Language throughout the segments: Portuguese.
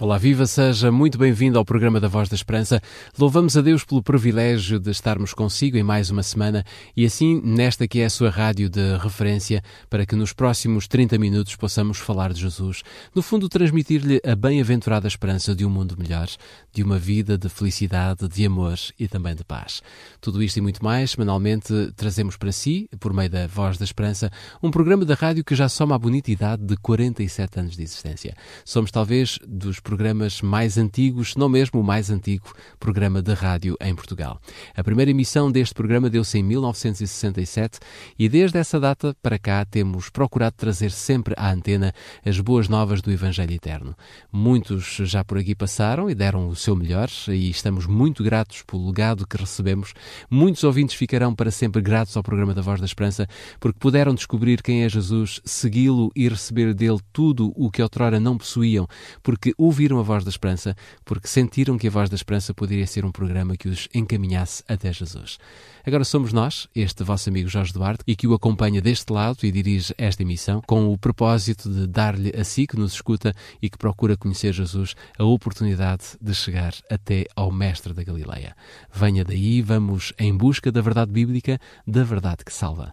Olá, viva, seja muito bem-vindo ao programa da Voz da Esperança. Louvamos a Deus pelo privilégio de estarmos consigo em mais uma semana e assim nesta que é a sua rádio de referência para que nos próximos 30 minutos possamos falar de Jesus. No fundo, transmitir-lhe a bem-aventurada esperança de um mundo melhor, de uma vida de felicidade, de amor e também de paz. Tudo isto e muito mais, semanalmente trazemos para si, por meio da Voz da Esperança, um programa da rádio que já soma a bonita idade de 47 anos de existência. Somos talvez dos programas mais antigos, não mesmo o mais antigo programa de rádio em Portugal. A primeira emissão deste programa deu-se em 1967 e desde essa data para cá temos procurado trazer sempre à antena as boas novas do Evangelho Eterno. Muitos já por aqui passaram e deram o seu melhor e estamos muito gratos pelo legado que recebemos. Muitos ouvintes ficarão para sempre gratos ao programa da Voz da Esperança porque puderam descobrir quem é Jesus, segui-lo e receber dele tudo o que outrora não possuíam, porque o ouviram a voz da esperança porque sentiram que a voz da esperança poderia ser um programa que os encaminhasse até Jesus. Agora somos nós, este vosso amigo Jorge Duarte, e que o acompanha deste lado e dirige esta emissão com o propósito de dar-lhe a si que nos escuta e que procura conhecer Jesus a oportunidade de chegar até ao Mestre da Galileia. Venha daí, vamos em busca da verdade bíblica, da verdade que salva.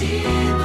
Sente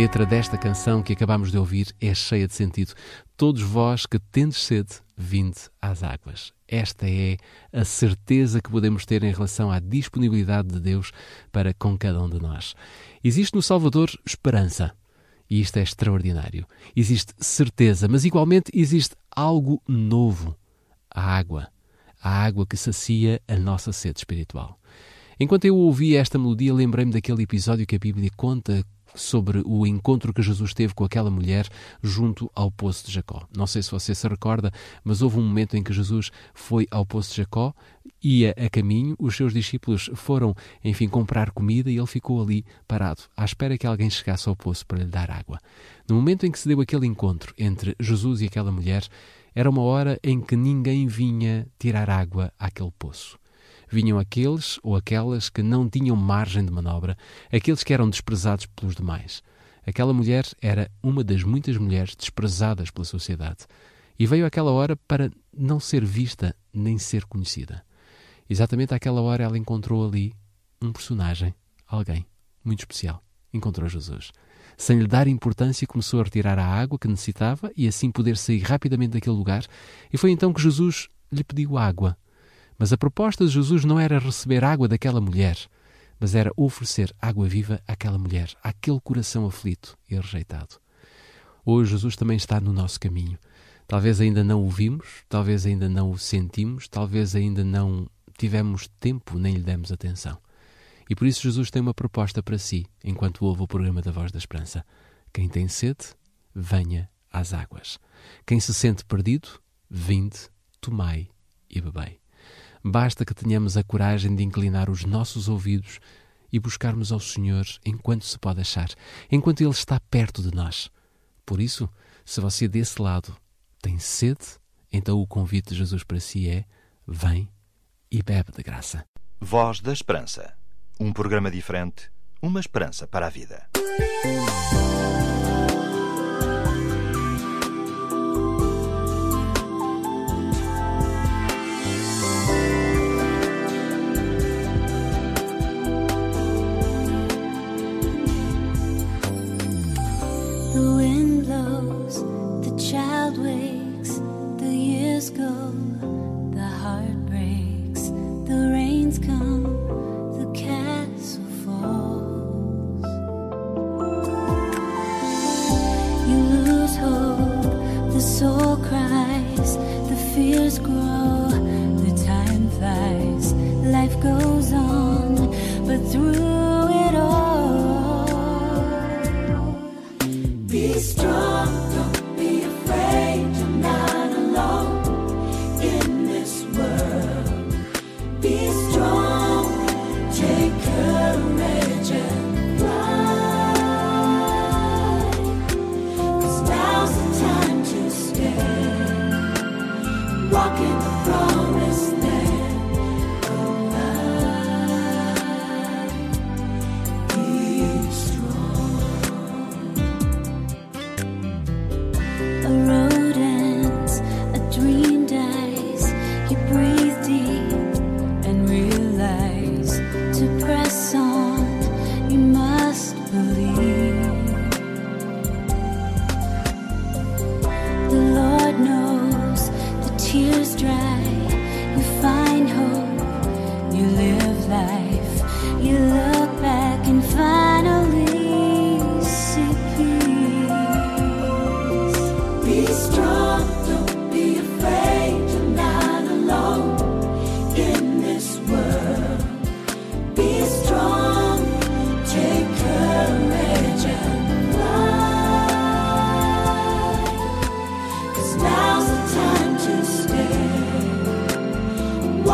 letra desta canção que acabamos de ouvir é cheia de sentido. Todos vós que tendes sede, vinde às águas. Esta é a certeza que podemos ter em relação à disponibilidade de Deus para com cada um de nós. Existe no Salvador esperança. E isto é extraordinário. Existe certeza, mas igualmente existe algo novo: a água. A água que sacia a nossa sede espiritual. Enquanto eu ouvi esta melodia, lembrei-me daquele episódio que a Bíblia conta sobre o encontro que Jesus teve com aquela mulher junto ao poço de Jacó. Não sei se você se recorda, mas houve um momento em que Jesus foi ao poço de Jacó, ia a caminho, os seus discípulos foram, enfim, comprar comida e ele ficou ali parado, à espera que alguém chegasse ao poço para lhe dar água. No momento em que se deu aquele encontro entre Jesus e aquela mulher, era uma hora em que ninguém vinha tirar água àquele poço vinham aqueles ou aquelas que não tinham margem de manobra, aqueles que eram desprezados pelos demais. Aquela mulher era uma das muitas mulheres desprezadas pela sociedade. E veio aquela hora para não ser vista nem ser conhecida. Exatamente àquela hora ela encontrou ali um personagem, alguém muito especial. Encontrou Jesus. Sem lhe dar importância, começou a retirar a água que necessitava e assim poder sair rapidamente daquele lugar. E foi então que Jesus lhe pediu água. Mas a proposta de Jesus não era receber água daquela mulher, mas era oferecer água viva àquela mulher, àquele coração aflito e rejeitado. Hoje Jesus também está no nosso caminho. Talvez ainda não o vimos, talvez ainda não o sentimos, talvez ainda não tivemos tempo nem lhe demos atenção. E por isso Jesus tem uma proposta para si, enquanto ouve o programa da Voz da Esperança. Quem tem sede, venha às águas. Quem se sente perdido, vinde, tomai e bebei. Basta que tenhamos a coragem de inclinar os nossos ouvidos e buscarmos ao Senhor enquanto se pode achar, enquanto Ele está perto de nós. Por isso, se você desse lado tem sede, então o convite de Jesus para si é: vem e bebe de graça. Voz da Esperança. Um programa diferente, uma esperança para a vida.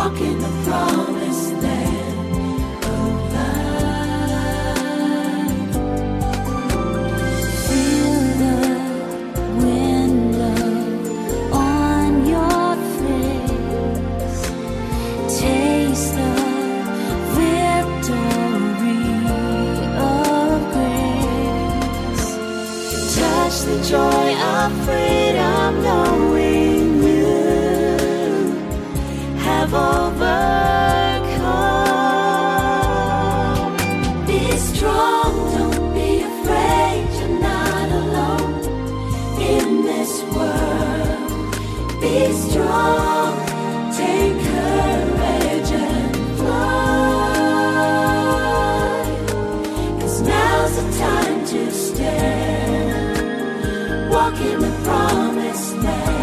Walk in the promise. In the promised land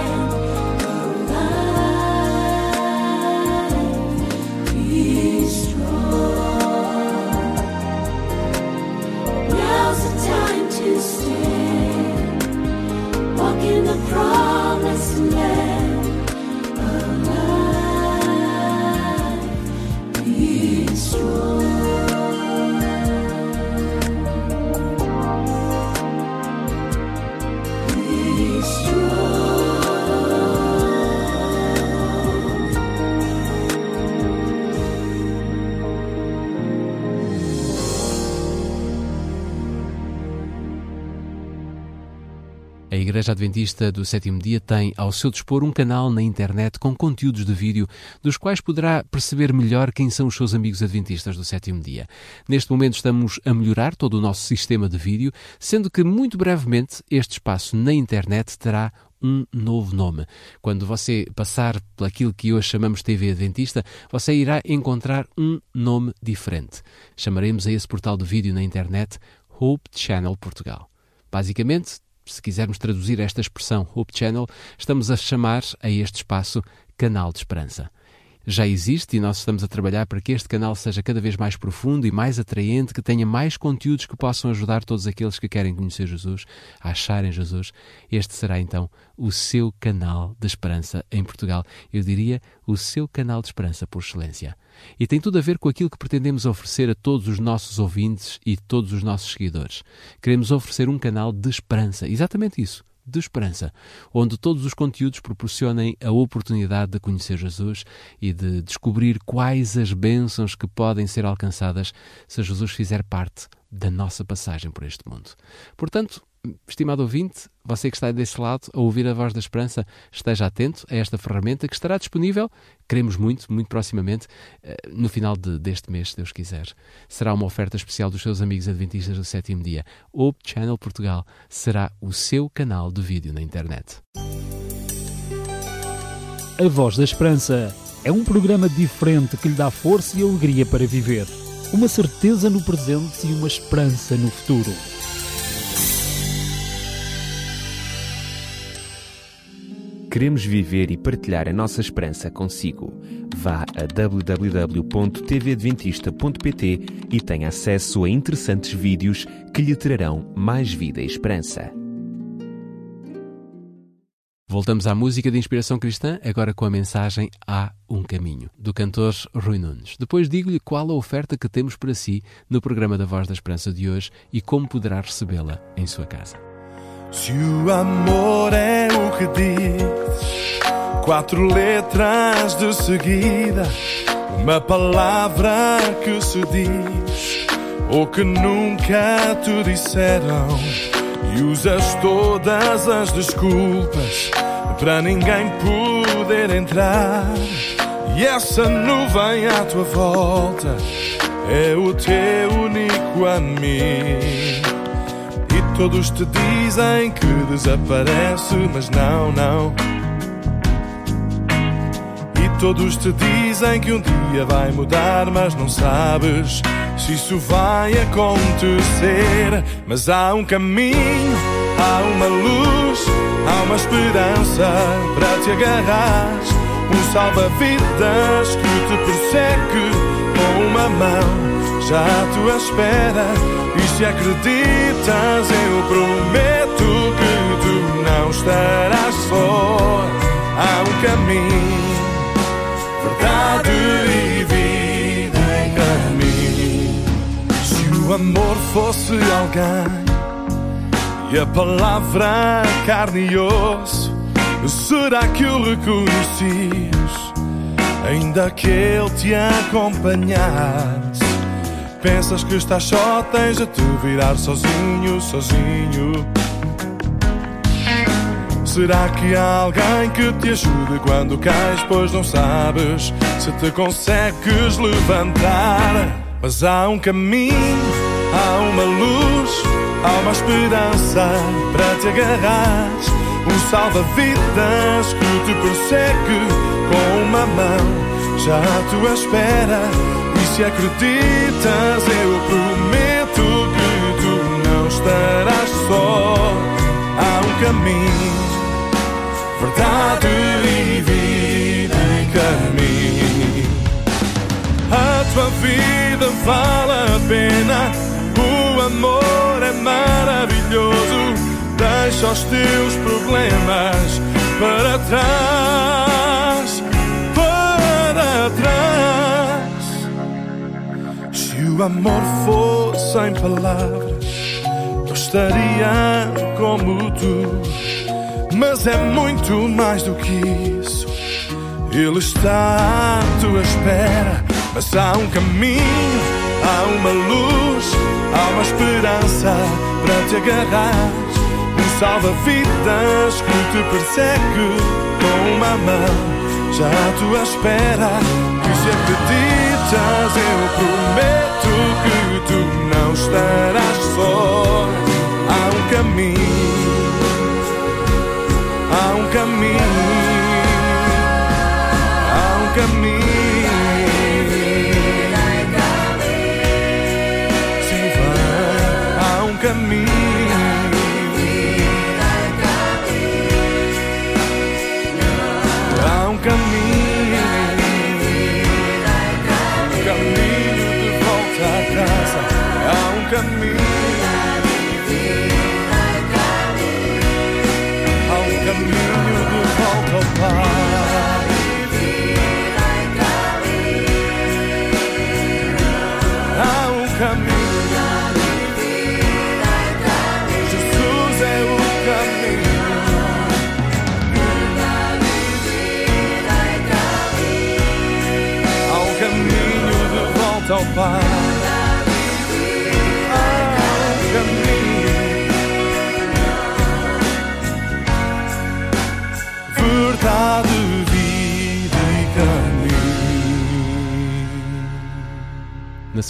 Igreja Adventista do Sétimo Dia tem ao seu dispor um canal na internet com conteúdos de vídeo, dos quais poderá perceber melhor quem são os seus amigos adventistas do Sétimo Dia. Neste momento estamos a melhorar todo o nosso sistema de vídeo, sendo que muito brevemente este espaço na internet terá um novo nome. Quando você passar por aquilo que hoje chamamos TV Adventista, você irá encontrar um nome diferente. Chamaremos a esse portal de vídeo na internet Hope Channel Portugal. Basicamente, se quisermos traduzir esta expressão Hope Channel, estamos a chamar a este espaço Canal de Esperança. Já existe e nós estamos a trabalhar para que este canal seja cada vez mais profundo e mais atraente, que tenha mais conteúdos que possam ajudar todos aqueles que querem conhecer Jesus, a acharem Jesus. Este será então o seu canal de esperança em Portugal. Eu diria o seu canal de esperança por excelência. E tem tudo a ver com aquilo que pretendemos oferecer a todos os nossos ouvintes e todos os nossos seguidores. Queremos oferecer um canal de esperança, exatamente isso de esperança, onde todos os conteúdos proporcionem a oportunidade de conhecer Jesus e de descobrir quais as bênçãos que podem ser alcançadas se Jesus fizer parte da nossa passagem por este mundo. Portanto, estimado ouvinte, você que está desse lado a ouvir a voz da esperança, esteja atento a esta ferramenta que estará disponível, queremos muito, muito proximamente, eh, no final de, deste mês, se Deus quiser. Será uma oferta especial dos seus amigos adventistas do sétimo dia. Hope Channel Portugal será o seu canal de vídeo na internet. A Voz da Esperança é um programa diferente que lhe dá força e alegria para viver. Uma certeza no presente e uma esperança no futuro. Queremos viver e partilhar a nossa esperança consigo. Vá a www.tvadventista.pt e tenha acesso a interessantes vídeos que lhe trarão mais vida e esperança. Voltamos à música de inspiração cristã, agora com a mensagem Há um Caminho, do cantor Rui Nunes. Depois digo-lhe qual a oferta que temos para si no programa da Voz da Esperança de hoje e como poderá recebê-la em sua casa. Se o amor é o que diz, quatro letras de seguida, uma palavra que se diz, ou que nunca te disseram, e usas todas as desculpas para ninguém poder entrar. E essa nuvem à tua volta é o teu único amigo. Todos te dizem que desaparece, mas não, não. E todos te dizem que um dia vai mudar, mas não sabes se isso vai acontecer. Mas há um caminho, há uma luz, há uma esperança para te agarrar. Um salva-vidas que te persegue com uma mão já à tua espera. Se acreditas, eu prometo que tu não estarás só. Há um caminho, verdade e vida em caminho. Se o amor fosse alguém e a palavra carne e osso, será que o reconhecias? Ainda que ele te acompanhasse. Pensas que estás só, tens de te virar sozinho, sozinho. Será que há alguém que te ajude quando cais, pois não sabes se te consegues levantar? Mas há um caminho, há uma luz, há uma esperança para te agarrar. Um salva-vidas que te persegue com uma mão já à tua espera. Se acreditas, eu prometo que tu não estarás só. Há um caminho, verdade e vida em caminho. A tua vida vale a pena, o amor é maravilhoso. Deixa os teus problemas para trás, para trás. O amor fosse em palavras, eu estaria como tu. Mas é muito mais do que isso. Ele está à tua espera, mas há um caminho, há uma luz, há uma esperança para te agarrar. Um salva-vidas que te persegue com uma mão, já à tua espera. Se acreditas, eu prometo que tu não estarás só. Há um caminho, há um caminho.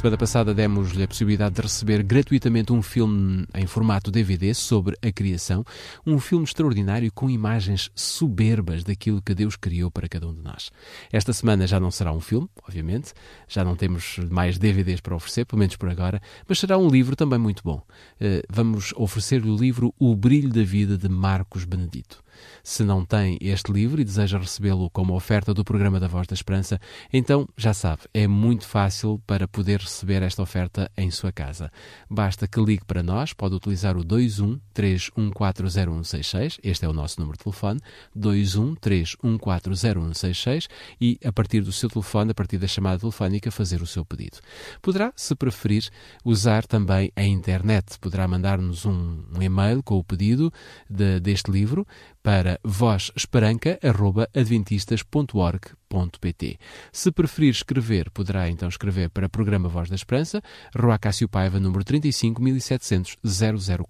Semana passada demos-lhe a possibilidade de receber gratuitamente um filme em formato DVD sobre a criação, um filme extraordinário com imagens soberbas daquilo que Deus criou para cada um de nós. Esta semana já não será um filme, obviamente, já não temos mais DVDs para oferecer, pelo menos por agora, mas será um livro também muito bom. Eh, Vamos oferecer-lhe o livro O Brilho da Vida de Marcos Benedito. Se não tem este livro e deseja recebê-lo como oferta do programa da Voz da Esperança, então já sabe, é muito fácil para poder receber esta oferta em sua casa. Basta que ligue para nós, pode utilizar o 21 3140166, este é o nosso número de telefone, 21 3140166 e a partir do seu telefone, a partir da chamada telefónica, fazer o seu pedido. Poderá, se preferir, usar também a internet. Poderá mandar-nos um, um e-mail com o pedido de- deste livro para vozesperanca.adventistas.org.pt. Se preferir escrever, poderá então escrever para Programa Voz da Esperança, Rua Cássio Paiva, número 35 1700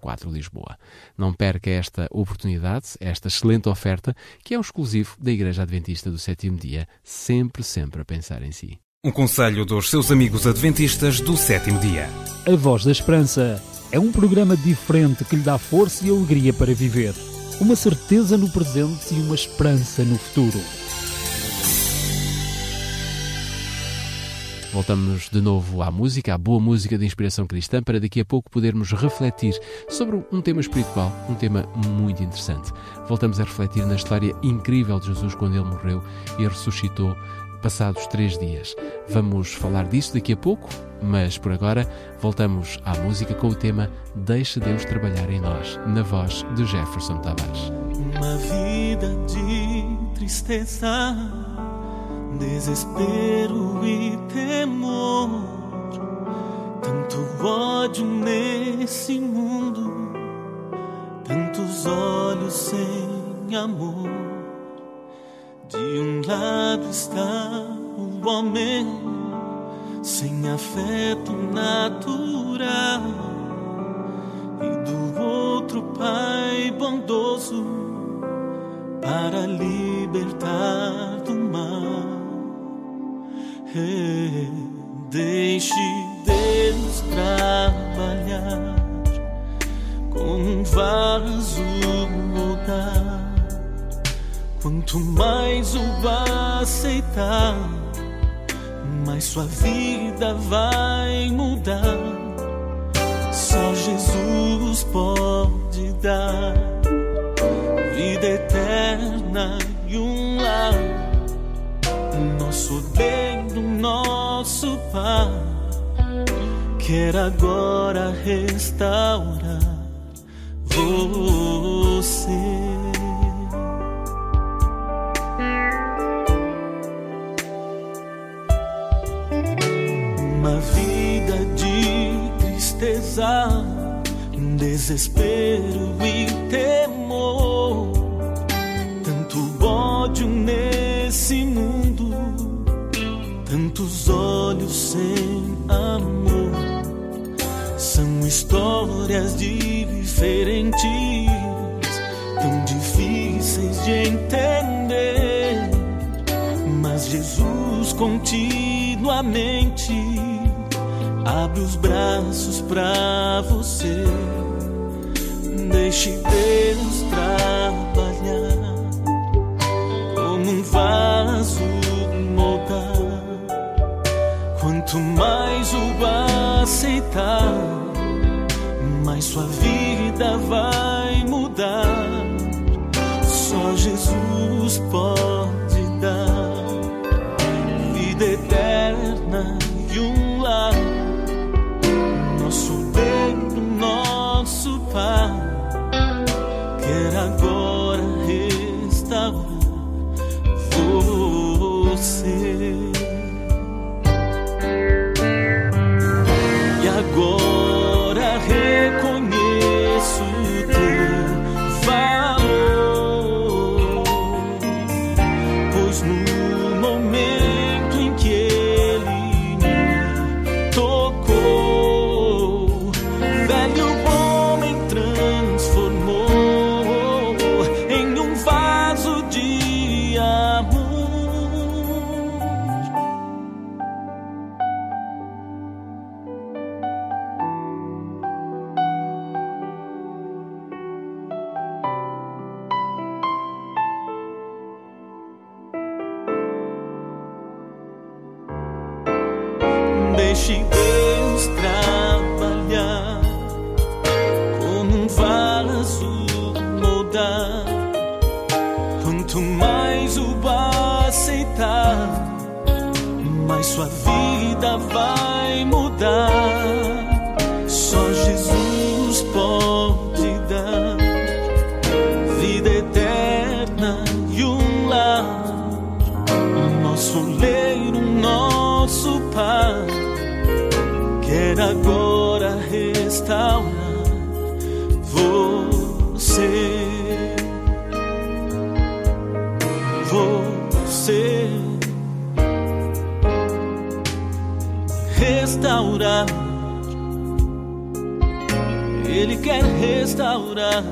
004, Lisboa. Não perca esta oportunidade, esta excelente oferta, que é um exclusivo da Igreja Adventista do Sétimo Dia, sempre, sempre a pensar em si. Um conselho dos seus amigos adventistas do sétimo dia. A Voz da Esperança é um programa diferente que lhe dá força e alegria para viver. Uma certeza no presente e uma esperança no futuro. Voltamos de novo à música, à boa música de inspiração cristã, para daqui a pouco podermos refletir sobre um tema espiritual, um tema muito interessante. Voltamos a refletir na história incrível de Jesus quando ele morreu e ressuscitou passados três dias. Vamos falar disso daqui a pouco, mas por agora voltamos à música com o tema Deixa Deus trabalhar em nós, na voz de Jefferson Tavares. Uma vida de tristeza, desespero e temor. Tanto ódio nesse mundo, tantos olhos sem amor. De um lado está o homem sem afeto natural, e do outro, Pai bondoso para libertar do mal. Eh, Deixe Deus trabalhar com um vaso Quanto mais o aceitar, mais sua vida vai mudar. Só Jesus pode dar vida eterna e um lar. Nosso Deus, nosso Pai, quer agora restaurar você. Tristeza, desespero e temor. Tanto ódio nesse mundo, tantos olhos sem amor. São histórias diferentes, tão difíceis de entender. Mas Jesus continuamente abre os braços pra você. Deixe Deus trabalhar como um vaso moldar. Quanto mais o aceitar, mais sua vida vai mudar. Só Jesus pode Deus restaurar. Ele quer restaurar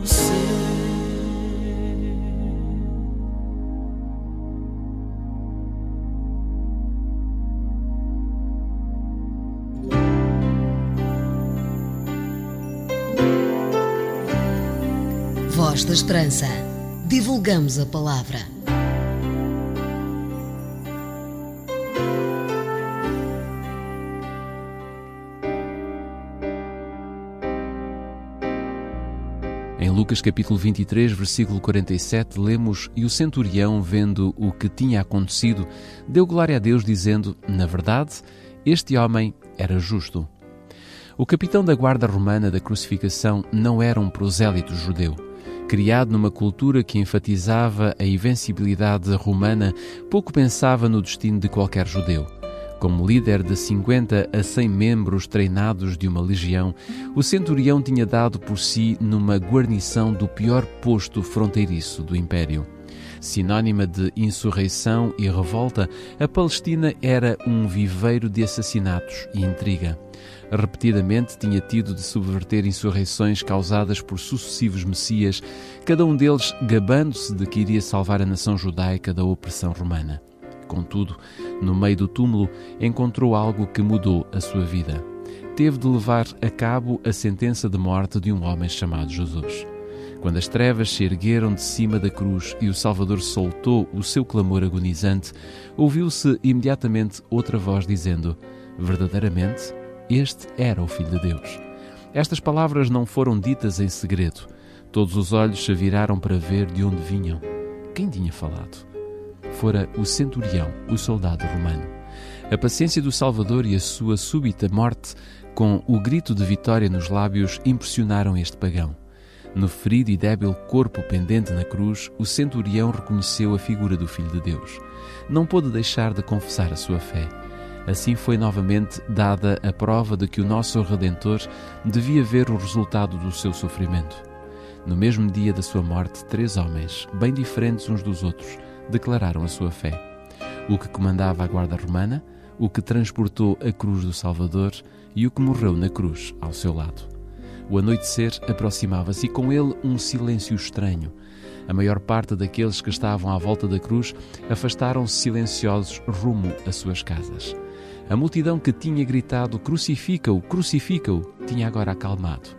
você. Voz da Esperança. Divulgamos a palavra. Em Lucas capítulo 23, versículo 47, lemos: E o centurião, vendo o que tinha acontecido, deu glória a Deus, dizendo: Na verdade, este homem era justo. O capitão da guarda romana da crucificação não era um prosélito judeu. Criado numa cultura que enfatizava a invencibilidade romana, pouco pensava no destino de qualquer judeu. Como líder de 50 a 100 membros treinados de uma legião, o centurião tinha dado por si numa guarnição do pior posto fronteiriço do império. Sinônima de insurreição e revolta, a Palestina era um viveiro de assassinatos e intriga. Repetidamente tinha tido de subverter insurreições causadas por sucessivos messias, cada um deles gabando-se de que iria salvar a nação judaica da opressão romana. Contudo, no meio do túmulo, encontrou algo que mudou a sua vida. Teve de levar a cabo a sentença de morte de um homem chamado Jesus. Quando as trevas se ergueram de cima da cruz e o Salvador soltou o seu clamor agonizante, ouviu-se imediatamente outra voz dizendo: Verdadeiramente, Este era o Filho de Deus. Estas palavras não foram ditas em segredo. Todos os olhos se viraram para ver de onde vinham. Quem tinha falado? Fora o centurião, o soldado romano. A paciência do Salvador e a sua súbita morte, com o grito de vitória nos lábios, impressionaram este pagão. No ferido e débil corpo pendente na cruz, o centurião reconheceu a figura do Filho de Deus. Não pôde deixar de confessar a sua fé. Assim foi novamente dada a prova de que o nosso Redentor devia ver o resultado do seu sofrimento. No mesmo dia da sua morte, três homens, bem diferentes uns dos outros, declararam a sua fé. O que comandava a guarda romana, o que transportou a cruz do Salvador e o que morreu na cruz ao seu lado. O anoitecer aproximava-se e com ele um silêncio estranho. A maior parte daqueles que estavam à volta da cruz afastaram-se silenciosos rumo às suas casas. A multidão que tinha gritado crucifica-o, crucifica-o, tinha agora acalmado.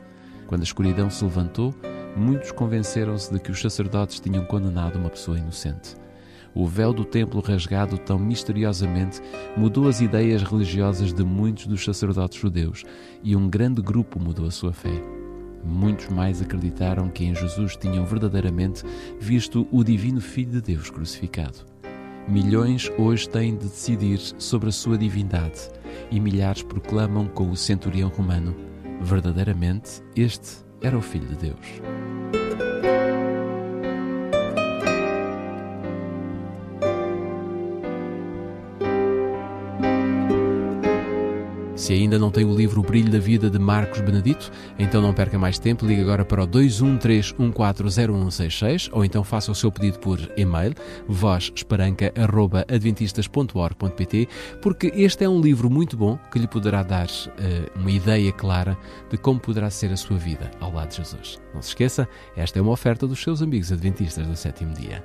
Quando a escuridão se levantou, muitos convenceram-se de que os sacerdotes tinham condenado uma pessoa inocente. O véu do templo rasgado tão misteriosamente mudou as ideias religiosas de muitos dos sacerdotes judeus e um grande grupo mudou a sua fé. Muitos mais acreditaram que em Jesus tinham verdadeiramente visto o Divino Filho de Deus crucificado. Milhões hoje têm de decidir sobre a sua divindade e milhares proclamam com o centurião romano: verdadeiramente este era o Filho de Deus. Se ainda não tem o livro O Brilho da Vida de Marcos Benedito, então não perca mais tempo, ligue agora para o 213140166 ou então faça o seu pedido por e-mail vozesperanca.adventistas.org.pt porque este é um livro muito bom que lhe poderá dar uh, uma ideia clara de como poderá ser a sua vida ao lado de Jesus. Não se esqueça, esta é uma oferta dos seus amigos adventistas do sétimo dia.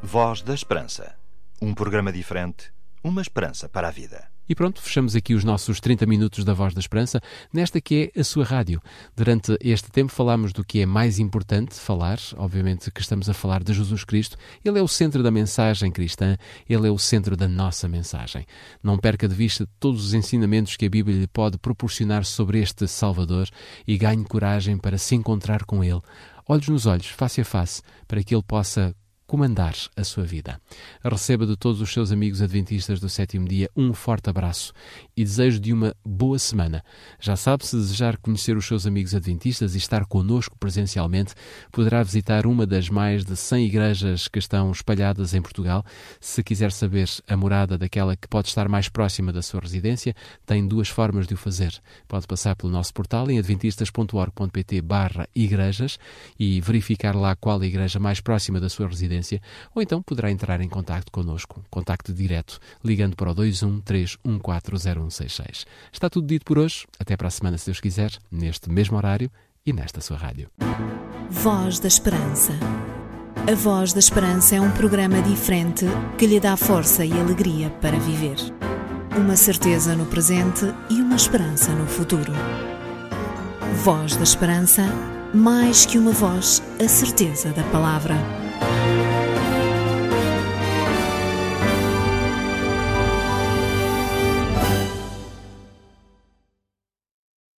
Voz da Esperança. Um programa diferente, uma esperança para a vida. E pronto, fechamos aqui os nossos 30 minutos da Voz da Esperança, nesta que é a sua rádio. Durante este tempo falamos do que é mais importante falar, obviamente que estamos a falar de Jesus Cristo. Ele é o centro da mensagem cristã, ele é o centro da nossa mensagem. Não perca de vista todos os ensinamentos que a Bíblia lhe pode proporcionar sobre este Salvador e ganhe coragem para se encontrar com ele, olhos nos olhos, face a face, para que ele possa comandar a sua vida. Receba de todos os seus amigos adventistas do sétimo dia um forte abraço e desejo de uma boa semana. Já sabe, se desejar conhecer os seus amigos adventistas e estar conosco presencialmente, poderá visitar uma das mais de 100 igrejas que estão espalhadas em Portugal. Se quiser saber a morada daquela que pode estar mais próxima da sua residência, tem duas formas de o fazer. Pode passar pelo nosso portal em adventistas.org.pt barra igrejas e verificar lá qual a igreja mais próxima da sua residência ou então poderá entrar em contato connosco, contacto direto, ligando para o 213140166. Está tudo dito por hoje. Até para a semana, se Deus quiser, neste mesmo horário e nesta sua rádio. Voz da Esperança. A Voz da Esperança é um programa diferente que lhe dá força e alegria para viver. Uma certeza no presente e uma esperança no futuro. Voz da Esperança, mais que uma voz, a certeza da palavra.